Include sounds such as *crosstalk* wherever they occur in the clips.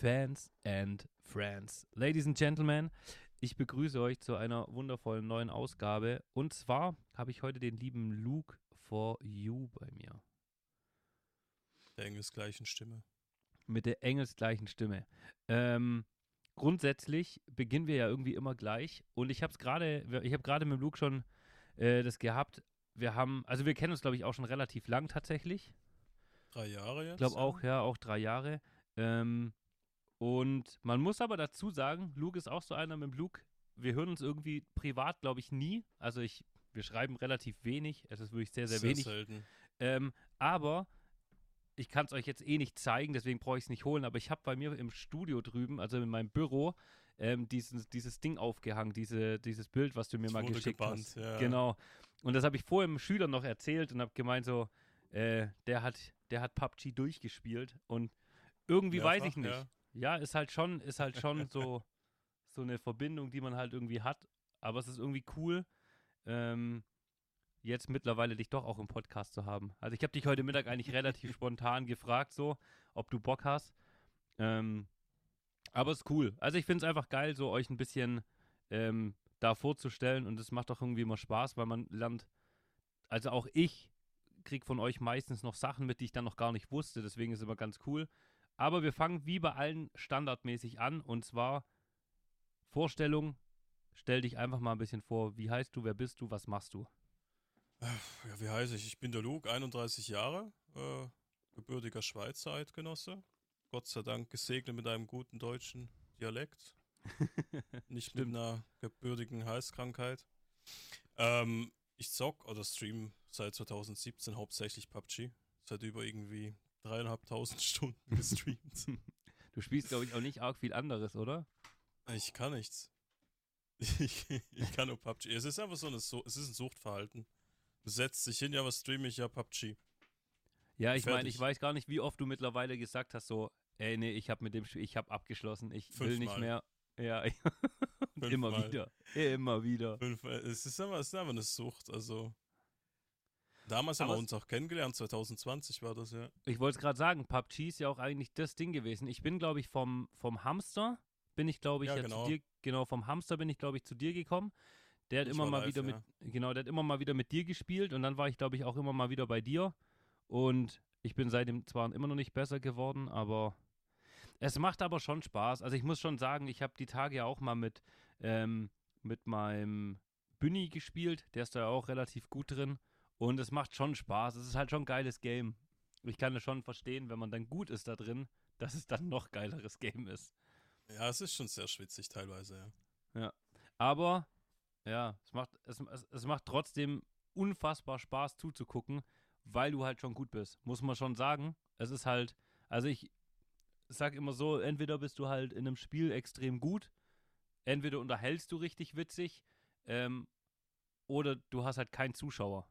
Fans and Friends. Ladies and Gentlemen, ich begrüße euch zu einer wundervollen neuen Ausgabe. Und zwar habe ich heute den lieben Luke for You bei mir. Der engelsgleichen Stimme. Mit der engelsgleichen Stimme. Ähm, grundsätzlich beginnen wir ja irgendwie immer gleich. Und ich habe es gerade, ich habe gerade mit Luke schon äh, das gehabt. Wir haben, also wir kennen uns, glaube ich, auch schon relativ lang tatsächlich. Drei Jahre jetzt? Ich glaube auch, ja, auch drei Jahre. Ähm, und man muss aber dazu sagen, Luke ist auch so einer mit Luke. Wir hören uns irgendwie privat, glaube ich, nie. Also ich, wir schreiben relativ wenig. Es ist wirklich sehr, sehr, sehr wenig. Selten. Ähm, aber ich kann es euch jetzt eh nicht zeigen, deswegen brauche ich es nicht holen. Aber ich habe bei mir im Studio drüben, also in meinem Büro, ähm, dieses, dieses Ding aufgehangen, diese, dieses Bild, was du mir Ich mal geschickt gebannt, hast. ja. Genau. Und das habe ich vorher dem Schüler noch erzählt und habe gemeint so, äh, der hat, der hat PUBG durchgespielt und irgendwie weiß ich nicht. ja. Ja, ist halt schon, ist halt schon *laughs* so, so eine Verbindung, die man halt irgendwie hat. Aber es ist irgendwie cool, ähm, jetzt mittlerweile dich doch auch im Podcast zu haben. Also ich habe dich heute Mittag eigentlich relativ *laughs* spontan gefragt, so, ob du Bock hast. Ähm, aber ist cool. Also ich finde es einfach geil, so euch ein bisschen ähm, da vorzustellen und es macht doch irgendwie immer Spaß, weil man lernt, also auch ich krieg von euch meistens noch Sachen mit, die ich dann noch gar nicht wusste, deswegen ist es immer ganz cool. Aber wir fangen wie bei allen standardmäßig an und zwar Vorstellung. Stell dich einfach mal ein bisschen vor. Wie heißt du? Wer bist du? Was machst du? Ja, wie heiße ich? Ich bin der Luke, 31 Jahre, äh, gebürtiger Schweizer Eidgenosse. Gott sei Dank gesegnet mit einem guten deutschen Dialekt. *laughs* Nicht mit einer gebürtigen Halskrankheit. Ähm, ich zock oder stream seit 2017 hauptsächlich PUBG. Seit über irgendwie dreieinhalbtausend *laughs* Stunden gestreamt. Du spielst, glaube ich, auch nicht arg viel anderes, oder? ich kann nichts. *laughs* Ich, ich kann nur PUBG. Es ist einfach so eine, es ist ein Suchtverhalten. Du setzt dich hin, ja, was streame ich? Ja, PUBG. Ja, ich meine, ich weiß gar nicht, wie oft du mittlerweile gesagt hast, so, ey, nee, ich habe mit dem Spiel, ich habe abgeschlossen, ich will nicht mehr. Ja, *laughs* immer wieder. Immer wieder. Fünf, es ist einfach, es ist einfach eine Sucht. Also damals haben wir uns auch kennengelernt. 2020 war das ja. Ich wollte es gerade sagen, PUBG ist ja auch eigentlich das Ding gewesen. Ich bin, glaube ich, vom, vom Hamster, bin ich, glaube ich, Ja, ja, genau. zu dir, genau, vom Hamster bin ich, glaube ich, zu dir gekommen. Der hat Ich immer mal live, wieder ja. mit, genau, der hat immer mal wieder mit dir gespielt und dann war ich, glaube ich, auch immer mal wieder bei dir. Und ich bin seitdem zwar immer noch nicht besser geworden, aber es macht aber schon Spaß. Also ich muss schon sagen, ich habe die Tage ja auch mal mit, ähm, mit meinem Günni gespielt. Der ist da auch relativ gut drin. Und es macht schon Spaß. Es ist halt schon ein geiles Game. Ich kann es schon verstehen, wenn man dann gut ist da drin, dass es dann noch geileres Game ist. Ja, es ist schon sehr schwitzig teilweise, ja. Aber ja, es macht, es, es, es macht trotzdem unfassbar Spaß zuzugucken, weil du halt schon gut bist. Muss man schon sagen. Es ist halt, also ich sag immer so, entweder bist du halt in einem Spiel extrem gut, entweder unterhältst du richtig witzig, ähm, oder du hast halt keinen Zuschauer.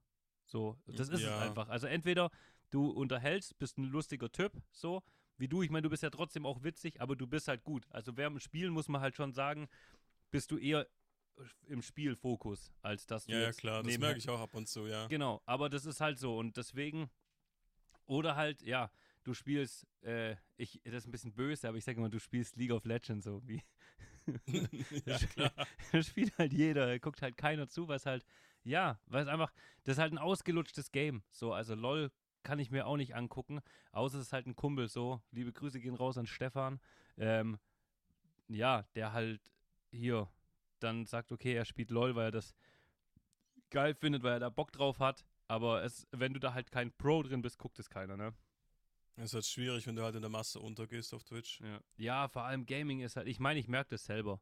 So, das ist Ja. es einfach. Also entweder du unterhältst, bist ein lustiger Typ, so, wie du. Ich meine, du bist ja trotzdem auch witzig, aber du bist halt gut. Also während dem Spielen muss man halt schon sagen, bist du eher im Spielfokus, als dass du Ja, ja, klar. Das merke ich auch ab und zu, ja. Genau, aber das ist halt so und deswegen oder halt, ja, du spielst, äh, ich, das ist ein bisschen böse, aber ich sage immer, du spielst League of Legends so wie. *laughs* ja, *laughs* klar. das spielt halt jeder, guckt halt keiner zu, es halt, ja, weil es einfach, das ist halt ein ausgelutschtes Game. So, also LOL kann ich mir auch nicht angucken, außer es ist halt ein Kumpel so. Liebe Grüße gehen raus an Stefan. Ähm, ja, der halt hier dann sagt, okay, er spielt LOL, weil er das geil findet, weil er da Bock drauf hat. Aber es, wenn du da halt kein Pro drin bist, guckt es keiner, ne? Es ist halt schwierig, wenn du halt in der Masse untergehst auf Twitch. Ja, ja vor allem Gaming ist halt, ich meine, ich merke das selber.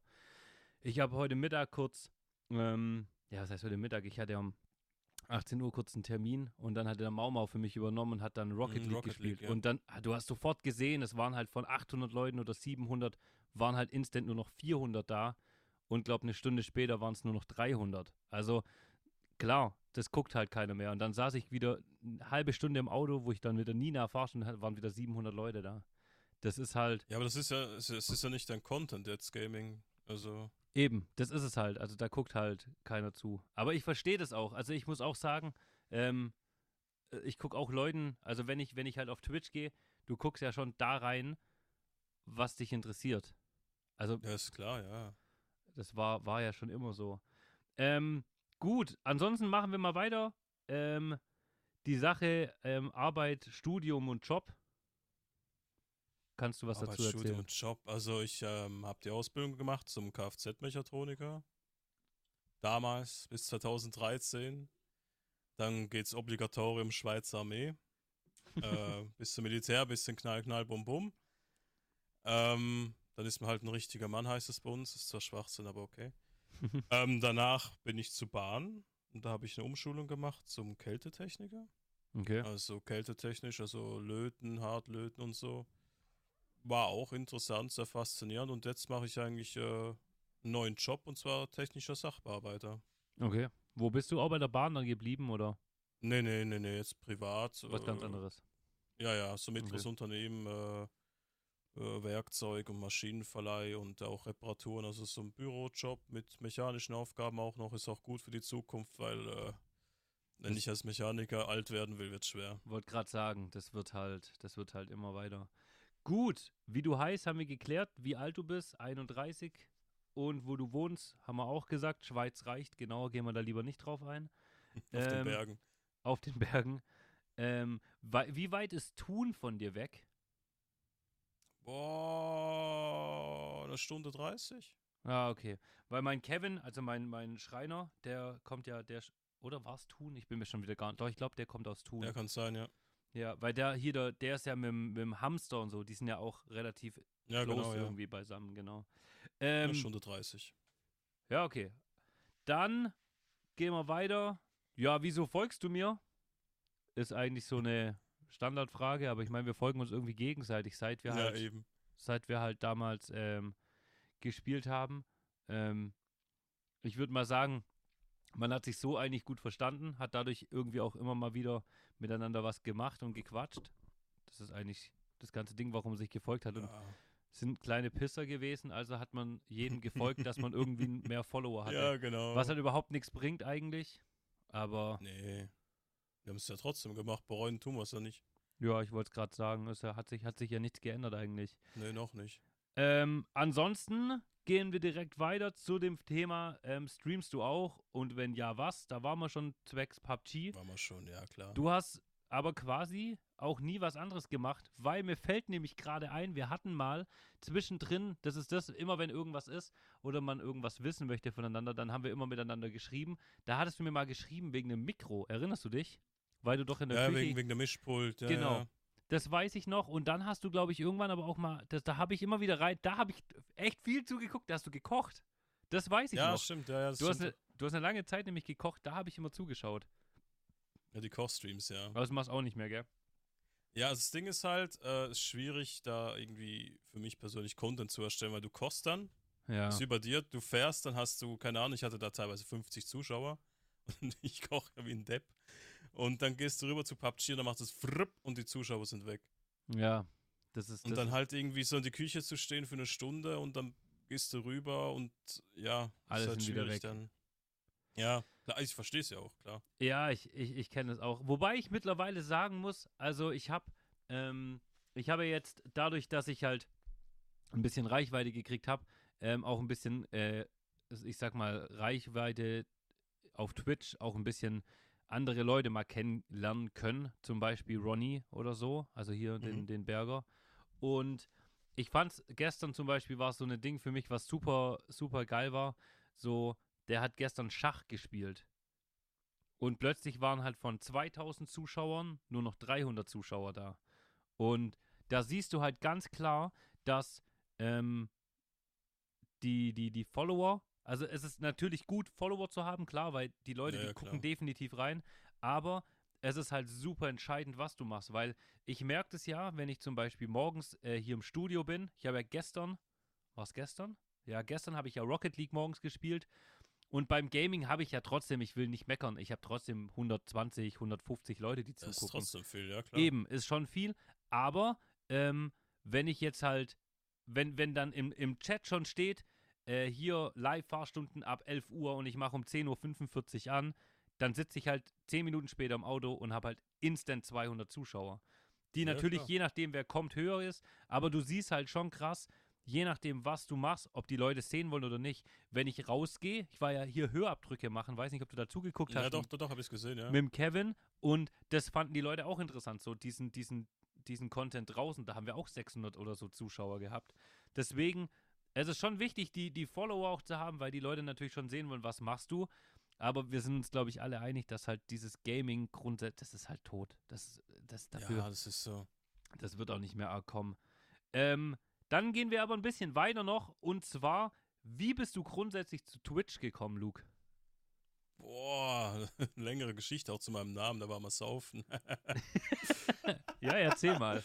Ich habe heute Mittag kurz, ähm, ja, was heißt heute Mittag? Ich hatte um 18 Uhr kurz einen Termin und dann hat der Maumau für mich übernommen und hat dann Rocket Mhm, League Rocket gespielt. League, ja. Und dann, du hast sofort gesehen, es waren halt von 800 Leuten oder 700, waren halt instant nur noch 400 da und glaube eine Stunde später waren es nur noch 300. Also klar, das guckt halt keiner mehr. Und dann saß ich wieder eine halbe Stunde im Auto, wo ich dann mit der Nina fahrstunden hatte, waren wieder 700 Leute da. Das ist halt, Ja, aber das ist ja, es ist ja nicht dein Content jetzt, Gaming. Also, Eben, das ist es halt. Also da guckt halt keiner zu. Aber ich verstehe das auch. Also ich muss auch sagen, ähm, äh, ich gucke auch Leuten, also wenn ich, wenn ich halt auf Twitch gehe, du guckst ja schon da rein, was dich interessiert. Also, Ja, ist klar, ja. das war, war ja schon immer so. Ähm, gut, ansonsten machen wir mal weiter. Ähm, die Sache ähm, Arbeit, Studium und Job. Kannst du was dazu erzählen? und Job. Also ich ähm, habe die Ausbildung gemacht zum Kfz-Mechatroniker. Damals bis 2013. Dann geht's Obligatorium Schweizer Armee. *laughs* äh, bis zum Militär, bisschen Knall, Knall, Bum, Bum. Ähm, dann ist man halt ein richtiger Mann, heißt es bei uns. Ist zwar Schwachsinn, aber okay. *laughs* ähm, danach bin ich zur Bahn und da habe ich eine Umschulung gemacht zum Kältetechniker. Okay. Also kältetechnisch, also Löten, Hartlöten und so. War auch interessant, sehr faszinierend. Und jetzt mache ich eigentlich äh, einen neuen Job und zwar technischer Sachbearbeiter. Okay. Wo bist du auch bei der Bahn dann geblieben oder Nee, nee, nee, nee, jetzt privat. was ganz äh, anderes? Ja, ja, so mittleres Okay. Unternehmen, äh, äh, Werkzeug und Maschinenverleih und auch Reparaturen. Also so ein Bürojob mit mechanischen Aufgaben auch noch, ist auch gut für die Zukunft, weil äh, wenn Das- ich als Mechaniker alt werden will, wird es schwer. Wollte gerade sagen, das wird halt, das wird halt immer weiter. Gut, wie du heißt, haben wir geklärt, wie alt du bist, 31 und wo du wohnst, haben wir auch gesagt, Schweiz reicht, genauer gehen wir da lieber nicht drauf ein. *laughs* Auf den Ähm, Bergen. Auf den Bergen. Ähm, wie weit ist Thun von dir weg? Boah, eine Stunde 30? Ah, okay. Weil mein Kevin, also mein, mein Schreiner, der kommt ja, der, oder war es Thun? Ich bin mir schon wieder gar nicht, doch, ich glaube, der kommt aus Thun. Ja, kann sein, ja. Ja, weil der hier, der, der ist ja mit, dem- mit dem Hamster und so, die sind ja auch relativ Ja, close genau, ja. irgendwie beisammen, genau. Eine Ähm, Stunde 30. ja, okay. Dann gehen wir weiter. Ja, wieso folgst du mir? Ist eigentlich so eine Standardfrage, aber ich meine, wir folgen uns irgendwie gegenseitig, seit wir Ja, halt, eben. seit wir halt damals ähm, gespielt haben. Ähm, ich würde mal sagen, man hat sich so eigentlich gut verstanden, hat dadurch irgendwie auch immer mal wieder miteinander was gemacht und gequatscht. Das ist eigentlich das ganze Ding, warum man sich gefolgt hat. Und Ja. sind kleine Pisser gewesen, also hat man jedem gefolgt, dass man irgendwie *laughs* mehr Follower hatte. ja, genau. Was halt überhaupt nichts bringt eigentlich. Aber Nee. Wir haben es ja trotzdem gemacht, bereuen tun wir es ja nicht. ja, ich wollte es gerade sagen, es hat sich, hat sich ja nichts geändert eigentlich. Nee, noch nicht. Ähm, ansonsten gehen wir direkt weiter zu dem Thema, ähm, streamst du auch? Und wenn ja, was? Da waren wir schon zwecks PUBG. War mal schon, ja klar. Du hast aber quasi auch nie was anderes gemacht, weil mir fällt nämlich gerade ein, wir hatten mal zwischendrin, das ist das, immer wenn irgendwas ist oder man irgendwas wissen möchte voneinander, dann haben wir immer miteinander geschrieben. Da hattest du mir mal geschrieben wegen einem Mikro, erinnerst du dich? Weil du doch in der ja, Küche wegen, wegen der Mischpult. Ja, Genau. Ja. Das weiß ich noch. Und dann hast du, glaube ich, irgendwann aber auch mal, das, da habe ich immer wieder rein, da habe ich echt viel zugeguckt, da hast du gekocht. Das weiß ich ja noch. stimmt. Ja, ja, das Du hast, stimmt. eine, du hast eine lange Zeit nämlich gekocht, da habe ich immer zugeschaut. ja, die Kochstreams, ja. Aber das machst du auch nicht mehr, gell? Ja, also das Ding ist halt, äh, es ist schwierig, da irgendwie für mich persönlich Content zu erstellen, weil du kochst dann, Ja. ist über dir, du fährst, dann hast du, keine Ahnung, ich hatte da teilweise 50 Zuschauer und *laughs* ich koche wie ein Depp. Und dann gehst du rüber zu PUBG und dann macht es fripp und die Zuschauer sind weg. Ja. Das ist Und das dann halt irgendwie so in die Küche zu stehen für eine Stunde und dann gehst du rüber und ja, Alle ist halt wieder weg. dann. Ja, klar, ich verstehe es ja auch, klar. Ja, ich, ich, ich kenne es auch. Wobei ich mittlerweile sagen muss, also ich habe, ähm, ich habe jetzt dadurch, dass ich halt ein bisschen Reichweite gekriegt habe, ähm, auch ein bisschen, äh, ich sag mal, Reichweite auf Twitch, auch ein bisschen andere Leute mal kennenlernen können, zum Beispiel Ronny oder so, also hier den, Mhm. den Berger. Und ich fand's gestern zum Beispiel war es so ein Ding für mich, was super, super geil war. So, der hat gestern Schach gespielt. Und plötzlich waren halt von 2000 Zuschauern nur noch 300 Zuschauer da. Und da siehst du halt ganz klar, dass ähm, die, die, die Follower, also es ist natürlich gut, Follower zu haben, klar, weil die Leute, Ja, die ja, gucken definitiv rein, aber es ist halt super entscheidend, was du machst, weil ich merke das ja, wenn ich zum Beispiel morgens äh, hier im Studio bin, ich habe ja gestern, war es gestern? Ja, gestern habe ich ja Rocket League morgens gespielt und beim Gaming habe ich ja trotzdem, ich will nicht meckern, ich habe trotzdem 120, 150 Leute, die Das ist zugucken. trotzdem viel, ja klar. Eben, ist schon viel. Aber ähm, wenn ich jetzt halt, wenn, wenn dann im, im Chat schon steht, äh, hier Live-Fahrstunden ab 11 Uhr und ich mache um 10.45 Uhr an, dann sitze ich halt 10 Minuten später im Auto und habe halt instant 200 Zuschauer. die Ja, natürlich klar. je nachdem, wer kommt, höher ist. Aber du siehst halt schon krass, je nachdem, was du machst, ob die Leute es sehen wollen oder nicht. Wenn ich rausgehe, ich war ja hier Hörabdrücke machen, weiß nicht, ob du dazu geguckt Ja, hast. doch, doch, doch, habe ich gesehen, ja. mit dem Kevin und das fanden die Leute auch interessant, so diesen, diesen, diesen Content draußen, da haben wir auch 600 oder so Zuschauer gehabt. Deswegen, es ist schon wichtig, die, die Follower auch zu haben, weil die Leute natürlich schon sehen wollen, was machst du. Aber wir sind uns, glaube ich, alle einig, dass halt dieses Gaming grundsätzlich, das ist halt tot. Das, das dafür, Ja, das ist so. das wird auch nicht mehr kommen. Ähm, dann gehen wir aber ein bisschen weiter noch und zwar, wie bist du grundsätzlich zu Twitch gekommen, Luke? Boah, *laughs* längere Geschichte auch zu meinem Namen, da war mal saufen. *laughs* Ja, erzähl mal.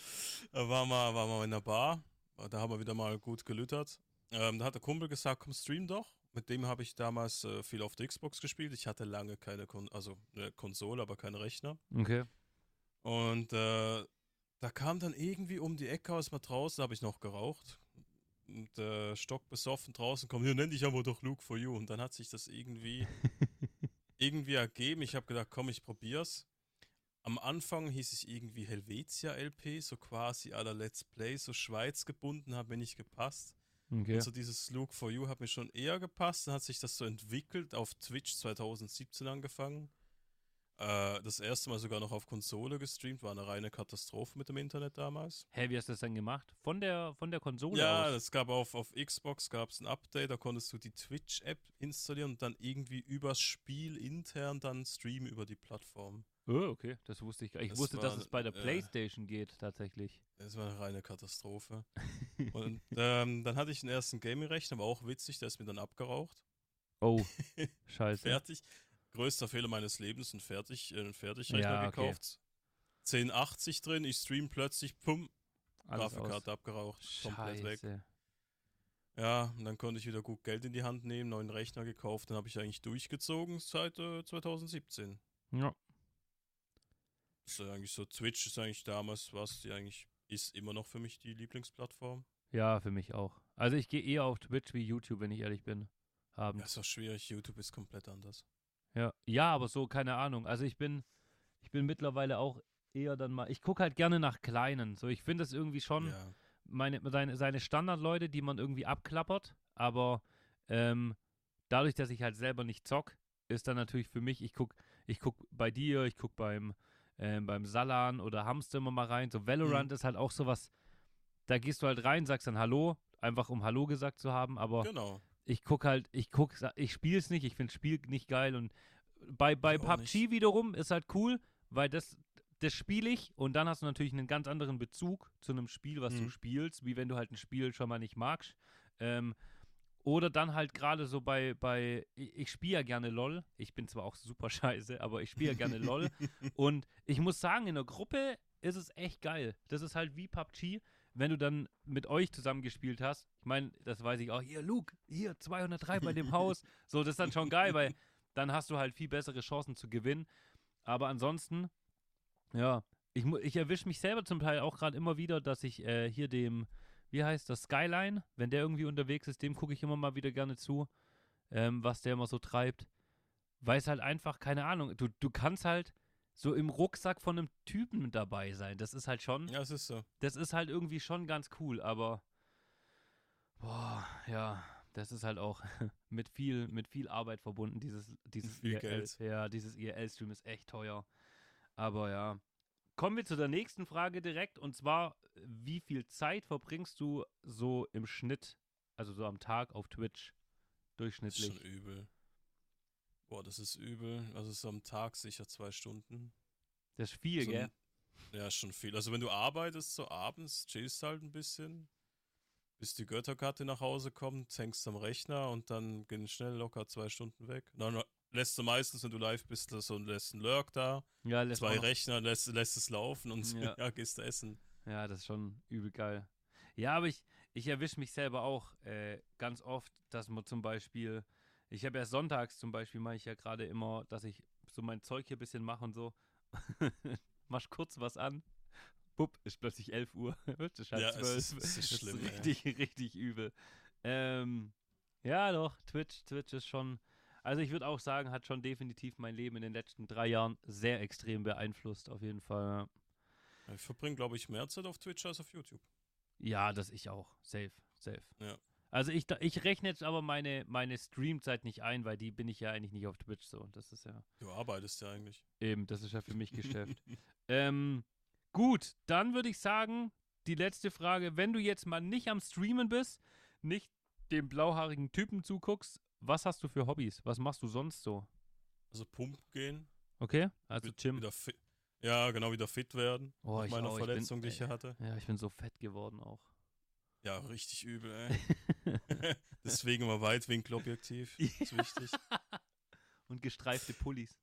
Da war mal, war mal in der Bar, da haben wir wieder mal gut gelüttert. Ähm, da hat der Kumpel gesagt, komm, stream doch. Mit dem habe ich damals äh, viel auf der Xbox gespielt. Ich hatte lange keine, Kon also eine Konsole, aber keinen Rechner. Okay. Und äh, da kam dann irgendwie um die Ecke aus mal draußen, habe ich noch geraucht. Und äh, stockbesoffen draußen kommt, hier nenn dich aber doch Luke for You. Und dann hat sich das irgendwie, *laughs* irgendwie ergeben. Ich habe gedacht, komm, ich probier's. Am Anfang hieß es irgendwie Helvetia LP, so quasi aller Let's Play, so Schweiz gebunden, hat mir nicht gepasst. Okay. Und so dieses Luke for You hat mir schon eher gepasst. Dann hat sich das so entwickelt, auf Twitch 2017 angefangen. Äh, das erste Mal sogar noch auf Konsole gestreamt, war eine reine Katastrophe mit dem Internet damals. Hä, wie hast du das dann gemacht? Von der, von der Konsole Ja, aus? es gab auf, auf Xbox gab es ein Update, da konntest du die Twitch-App installieren und dann irgendwie übers Spiel intern dann streamen über die Plattform. Oh, okay, das wusste ich gar nicht. Ich Das wusste, dass war, es bei der äh, Playstation geht, tatsächlich. Das war eine reine Katastrophe. *laughs* und ähm, dann hatte ich einen ersten Gaming-Rechner, war auch witzig, der ist mir dann abgeraucht. Oh, *laughs* scheiße. Fertig. Größter Fehler meines Lebens, ein Fertig, äh, Fertigrechner Ja, okay. gekauft. 1080 drin, ich stream plötzlich, pum, Alles Grafikkarte abgeraucht, aus. komplett weg. Scheiße. Ja, und dann konnte ich wieder gut Geld in die Hand nehmen, neuen Rechner gekauft, dann habe ich eigentlich durchgezogen seit äh, 2017. Ja. Das ist eigentlich so, Twitch ist eigentlich damals was, die eigentlich ist immer noch für mich die Lieblingsplattform. ja, für mich auch. Also ich gehe eher auf Twitch wie YouTube, wenn ich ehrlich bin. Ja, Abends. ist auch schwierig, YouTube ist komplett anders. Ja. ja, aber so, keine Ahnung. Also ich bin, ich bin mittlerweile auch eher dann mal, ich gucke halt gerne nach Kleinen. So, ich finde das irgendwie schon, Ja, meine, seine, seine Standardleute, die man irgendwie abklappert, aber ähm, dadurch, dass ich halt selber nicht zock, ist dann natürlich für mich, ich guck, ich guck bei dir, ich guck beim, ähm, beim Salan oder Hamster immer mal rein. So Valorant ist halt auch sowas, da gehst du halt rein, sagst dann Hallo, einfach um Hallo gesagt zu haben, aber genau. ich guck halt, ich guck, ich spiele es nicht, ich finde Spiel nicht geil und bei, bei Ich PUBG wiederum ist halt cool, weil das, das spiele ich und dann hast du natürlich einen ganz anderen Bezug zu einem Spiel, was du Mhm. spielst, wie wenn du halt ein Spiel schon mal nicht magst. Ähm, oder dann halt gerade so bei, bei ich, ich spiele ja gerne LOL. Ich bin zwar auch super *laughs* scheiße, aber ich spiele ja gerne LOL. *laughs* Und ich muss sagen, in der Gruppe ist es echt geil. Das ist halt wie PUBG, wenn du dann mit euch zusammen gespielt hast. Ich meine, das weiß ich auch. Hier, Luke, hier, 203 bei dem Haus. *laughs* So, das ist dann schon geil, weil dann hast du halt viel bessere Chancen zu gewinnen. Aber ansonsten, ja, ich, ich erwische mich selber zum Teil auch gerade immer wieder, dass ich äh, hier dem, wie heißt das, Skyline, wenn der irgendwie unterwegs ist, dem gucke ich immer mal wieder gerne zu, ähm, was der immer so treibt. Weil es halt einfach, keine Ahnung, du, du kannst halt so im Rucksack von einem Typen mit dabei sein. Das ist halt schon, Ja, es ist so. das ist halt irgendwie schon ganz cool, aber boah, ja, das ist halt auch *laughs* mit viel, mit viel Arbeit verbunden, dieses, dieses Viel IRL, Geld. ja, dieses IRL-Stream ist echt teuer. Aber ja. Kommen wir zu der nächsten Frage direkt und zwar, wie viel Zeit verbringst du so im Schnitt, also so am Tag auf Twitch Das ist durchschnittlich? schon übel. Boah, das ist übel. Also so am Tag sicher zwei Stunden. Das ist viel, so gell? Ja, schon viel. Also wenn du arbeitest, so abends, chillst halt ein bisschen, bis die Götterkarte nach Hause kommt, hängst am Rechner und dann gehen schnell locker zwei Stunden weg. Dann lässt du meistens, wenn du live bist, so lässt einen Lurk da, Ja, lässt zwei Rechner, lässt, lässt es laufen und Ja. *laughs* ja. gehst du essen. Ja, das ist schon übel geil. Ja, aber ich, ich erwische mich selber auch äh, ganz oft, dass man zum Beispiel, ich habe ja sonntags zum Beispiel, mache ich ja gerade immer, dass ich so mein Zeug hier ein bisschen mache und so. *laughs* Mach kurz was an. Bupp, ist plötzlich 11 Uhr. *laughs* das ist halt Ja, es 12. ist- es ist schlimm, ey. richtig, richtig übel. Ähm, ja, doch, Twitch, Twitch ist schon, also ich würde auch sagen, hat schon definitiv mein Leben in den letzten drei Jahren sehr extrem beeinflusst, auf jeden Fall. Ich verbringe, glaube ich, mehr Zeit auf Twitch als auf YouTube. Ja, das ich auch. Safe, safe. Ja. Also ich, ich rechne jetzt aber meine, meine Streamzeit nicht ein, weil die bin ich ja eigentlich nicht auf Twitch so. Das ist ja Du arbeitest ja eigentlich. eben, das ist ja für mich Geschäft. *laughs* ähm, gut, dann würde ich sagen, die letzte Frage, wenn du jetzt mal nicht am Streamen bist, nicht dem blauhaarigen Typen zuguckst, was hast du für Hobbys? Was machst du sonst so? Also Pump gehen. Okay? Also fit, ja, genau, wieder fit werden. Oh, nach ich meiner auch, ich bin- Verletzung, die ich hier hatte. Ja, ich bin so fett geworden auch. Ja, richtig übel, ey. *laughs* *laughs* Deswegen mal Weitwinkelobjektiv. Ist wichtig. *laughs* Und gestreifte Pullis.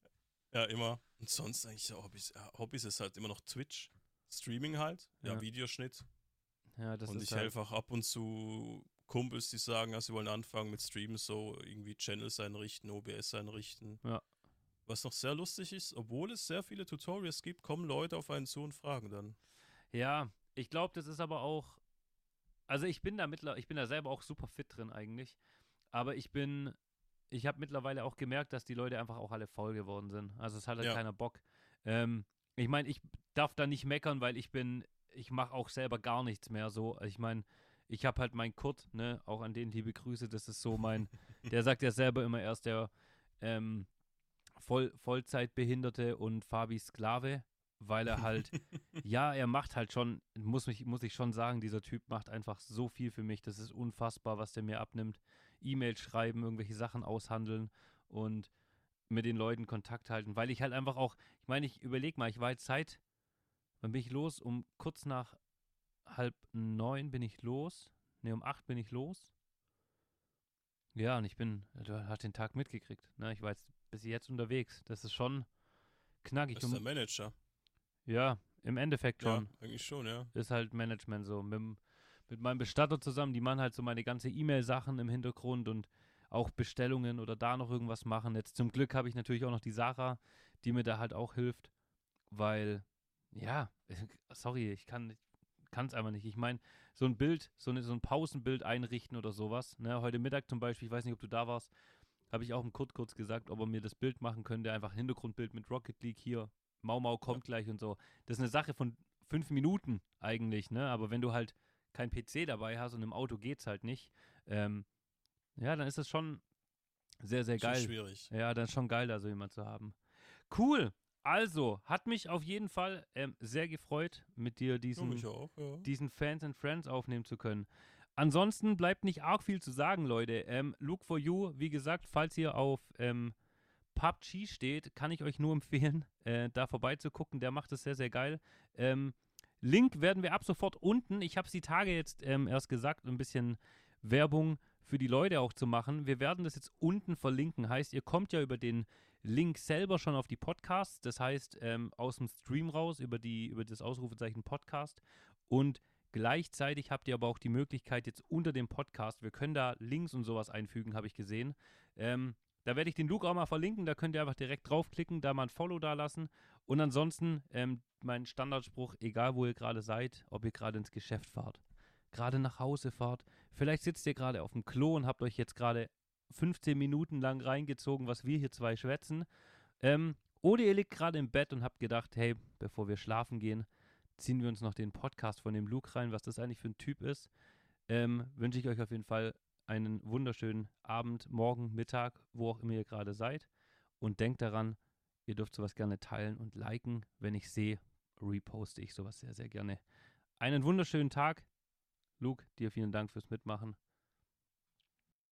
Ja, immer. Und sonst eigentlich so Hobbys. Ja, Hobbys ist halt immer noch Twitch. Streaming halt. Ja, Ja. Videoschnitt. Ja, das und ist ich halt, helfe auch ab und zu Kumpels, die sagen, ja, sie wollen anfangen mit Streamen, so irgendwie Channels einrichten, OBS einrichten. Ja. Was noch sehr lustig ist, obwohl es sehr viele Tutorials gibt, kommen Leute auf einen zu und fragen dann. Ja, ich glaube, das ist aber auch. Also ich bin da mittler, ich bin da selber auch super fit drin eigentlich. Aber ich bin, ich habe mittlerweile auch gemerkt, dass die Leute einfach auch alle faul geworden sind. Also es hat halt Ja. keiner Bock. Ähm, ich meine, ich darf da nicht meckern, weil ich bin, ich mache auch selber gar nichts mehr so. Ich meine, ich habe halt meinen Kurt, ne, auch an den liebe Grüße, das ist so mein, der sagt ja selber immer erst der ähm, Voll, Vollzeitbehinderte und Fabi Sklave, weil er halt *laughs* ja, er macht halt schon, muss, mich, muss ich schon sagen, dieser Typ macht einfach so viel für mich. Das ist unfassbar, was der mir abnimmt. E-Mails schreiben, irgendwelche Sachen aushandeln und mit den Leuten Kontakt halten, weil ich halt einfach auch, ich meine, ich überlege mal, ich war jetzt Zeit, wann bin ich los? Um kurz nach halb neun bin ich los. Ne, um acht bin ich los. Ja, und ich bin, du hast den Tag mitgekriegt. Ne? Ich war jetzt bis jetzt unterwegs. Das ist schon knackig. Das ist der Manager. ja, im Endeffekt schon Ja, eigentlich schon, ja. ist halt Management so. Mit, mit meinem Bestatter zusammen, die machen halt so meine ganze E-Mail-Sachen im Hintergrund und auch Bestellungen oder da noch irgendwas machen. Jetzt zum Glück habe ich natürlich auch noch die Sarah, die mir da halt auch hilft, weil, ja, *laughs* sorry, ich kann es einfach nicht. Ich meine, so ein Bild, so, eine, so ein Pausenbild einrichten oder sowas. Ne? Heute Mittag zum Beispiel, ich weiß nicht, ob du da warst, habe ich auch dem Kurt kurz gesagt, ob er mir das Bild machen könnte, einfach Hintergrundbild mit Rocket League hier. Mau Mau kommt gleich und so. Das ist eine Sache von fünf Minuten eigentlich, ne? Aber wenn du halt kein PC dabei hast und im Auto geht's halt nicht, ähm, ja, dann ist das schon sehr, sehr Schon geil. schwierig. Ja, dann ist schon geil, da so jemand zu haben. Cool. Also, hat mich auf jeden Fall ähm, sehr gefreut, mit dir Ja, diesen, mich auch, ja. diesen Fans and Friends aufnehmen zu können. Ansonsten bleibt nicht arg viel zu sagen, Leute. Ähm, Look for You, wie gesagt, falls ihr auf ähm, PUBG steht, kann ich euch nur *laughs* empfehlen, äh, da vorbeizugucken. Der macht es sehr, sehr geil. Ähm, Link werden wir ab sofort unten. Ich habe es die Tage jetzt ähm, erst gesagt, ein bisschen Werbung für die Leute auch zu machen. Wir werden das jetzt unten verlinken. Heißt, ihr kommt ja über den Link selber schon auf die Podcasts. Das heißt, ähm, aus dem Stream raus über, die, über das Ausrufezeichen Podcast. Und gleichzeitig habt ihr aber auch die Möglichkeit, jetzt unter dem Podcast, wir können da Links und sowas einfügen, habe ich gesehen. Ähm, da werde ich den Luke auch mal verlinken, da könnt ihr einfach direkt draufklicken, da mal ein Follow da lassen. Und ansonsten ähm, mein Standardspruch, egal wo ihr gerade seid, ob ihr gerade ins Geschäft fahrt, gerade nach Hause fahrt, vielleicht sitzt ihr gerade auf dem Klo und habt euch jetzt gerade 15 Minuten lang reingezogen, was wir hier zwei schwätzen. Ähm, oder ihr liegt gerade im Bett und habt gedacht, hey, bevor wir schlafen gehen, ziehen wir uns noch den Podcast von dem Luke rein, was das eigentlich für ein Typ ist. Ähm, wünsche ich euch auf jeden Fall einen wunderschönen Abend, Morgen, Mittag, wo auch immer ihr gerade seid. Und denkt daran, ihr dürft sowas gerne teilen und liken. Wenn ich sehe, reposte ich sowas sehr, sehr gerne. Einen wunderschönen Tag. Luke, dir vielen Dank fürs Mitmachen.